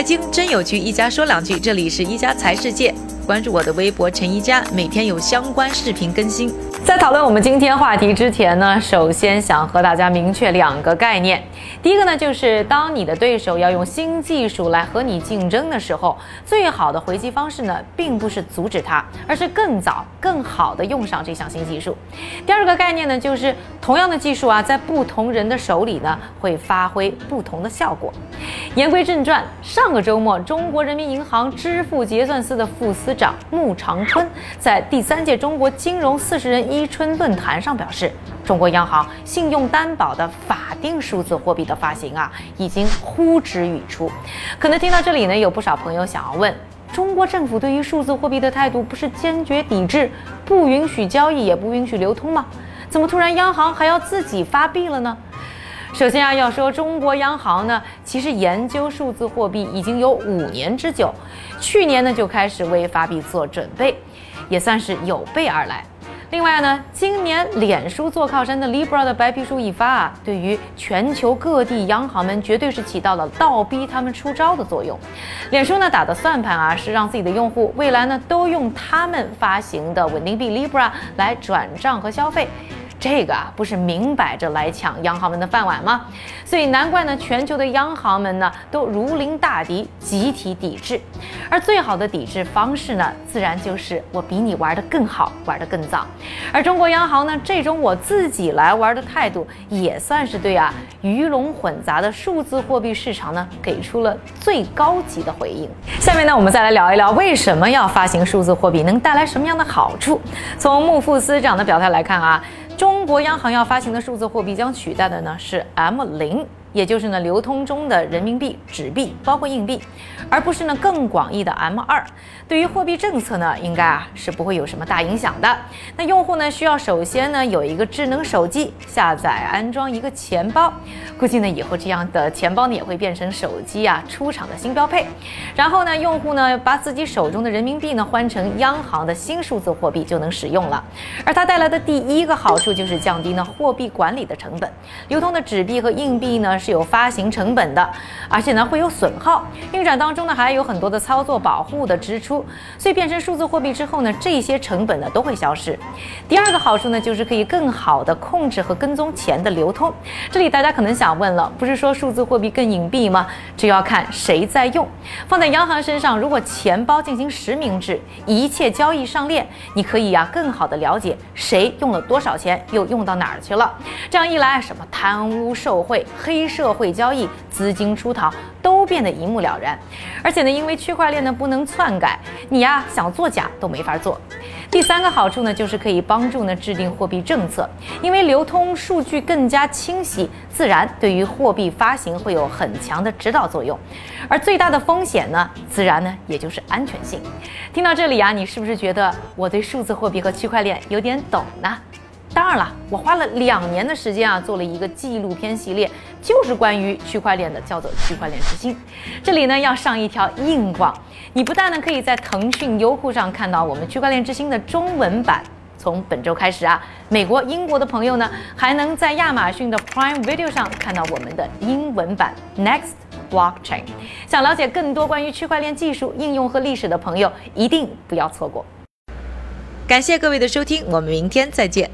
财经真有趣，一家说两句。这里是一家财世界，关注我的微博陈一佳，每天有相关视频更新。在讨论我们今天话题之前呢，首先想和大家明确两个概念。第一个呢，就是当你的对手要用新技术来和你竞争的时候，最好的回击方式呢，并不是阻止他，而是更早、更好的用上这项新技术。第二个概念呢，就是同样的技术啊，在不同人的手里呢，会发挥不同的效果。言归正传，上个周末，中国人民银行支付结算司的副司长穆长春在第三届中国金融四十人伊春论坛上表示，中国央行信用担保的法定数字货币的发行啊，已经呼之欲出。可能听到这里呢，有不少朋友想要问：中国政府对于数字货币的态度不是坚决抵制，不允许交易，也不允许流通吗？怎么突然央行还要自己发币了呢？首先啊，要说中国央行呢，其实研究数字货币已经有五年之久，去年呢就开始为发币做准备，也算是有备而来。另外呢，今年脸书做靠山的 Libra 的白皮书一发啊，对于全球各地央行们绝对是起到了倒逼他们出招的作用。脸书呢打的算盘啊，是让自己的用户未来呢都用他们发行的稳定币 Libra 来转账和消费。这个啊，不是明摆着来抢央行们的饭碗吗？所以难怪呢，全球的央行们呢都如临大敌，集体抵制。而最好的抵制方式呢，自然就是我比你玩的更好，玩的更早。而中国央行呢，这种我自己来玩的态度，也算是对啊鱼龙混杂的数字货币市场呢，给出了最高级的回应。下面呢，我们再来聊一聊为什么要发行数字货币，能带来什么样的好处？从穆副司长的表态来看啊。中国央行要发行的数字货币将取代的呢是 M 零。也就是呢，流通中的人民币、纸币，包括硬币，而不是呢更广义的 M 二。对于货币政策呢，应该啊是不会有什么大影响的。那用户呢需要首先呢有一个智能手机，下载安装一个钱包。估计呢以后这样的钱包呢也会变成手机啊出厂的新标配。然后呢，用户呢把自己手中的人民币呢换成央行的新数字货币就能使用了。而它带来的第一个好处就是降低呢货币管理的成本。流通的纸币和硬币呢。是有发行成本的，而且呢会有损耗，运转当中呢还有很多的操作保护的支出，所以变成数字货币之后呢，这些成本呢都会消失。第二个好处呢就是可以更好的控制和跟踪钱的流通。这里大家可能想问了，不是说数字货币更隐蔽吗？这要看谁在用。放在央行身上，如果钱包进行实名制，一切交易上链，你可以呀更好的了解谁用了多少钱，又用到哪儿去了。这样一来，什么贪污受贿、黑。社会交易、资金出逃都变得一目了然，而且呢，因为区块链呢不能篡改，你呀想作假都没法做。第三个好处呢，就是可以帮助呢制定货币政策，因为流通数据更加清晰，自然对于货币发行会有很强的指导作用。而最大的风险呢，自然呢也就是安全性。听到这里啊，你是不是觉得我对数字货币和区块链有点懂呢？当然了，我花了两年的时间啊，做了一个纪录片系列，就是关于区块链的，叫做《区块链之星》。这里呢要上一条硬广，你不但呢可以在腾讯、优酷上看到我们《区块链之星》的中文版，从本周开始啊，美国、英国的朋友呢还能在亚马逊的 Prime Video 上看到我们的英文版 Next Blockchain。想了解更多关于区块链技术应用和历史的朋友，一定不要错过。感谢各位的收听，我们明天再见。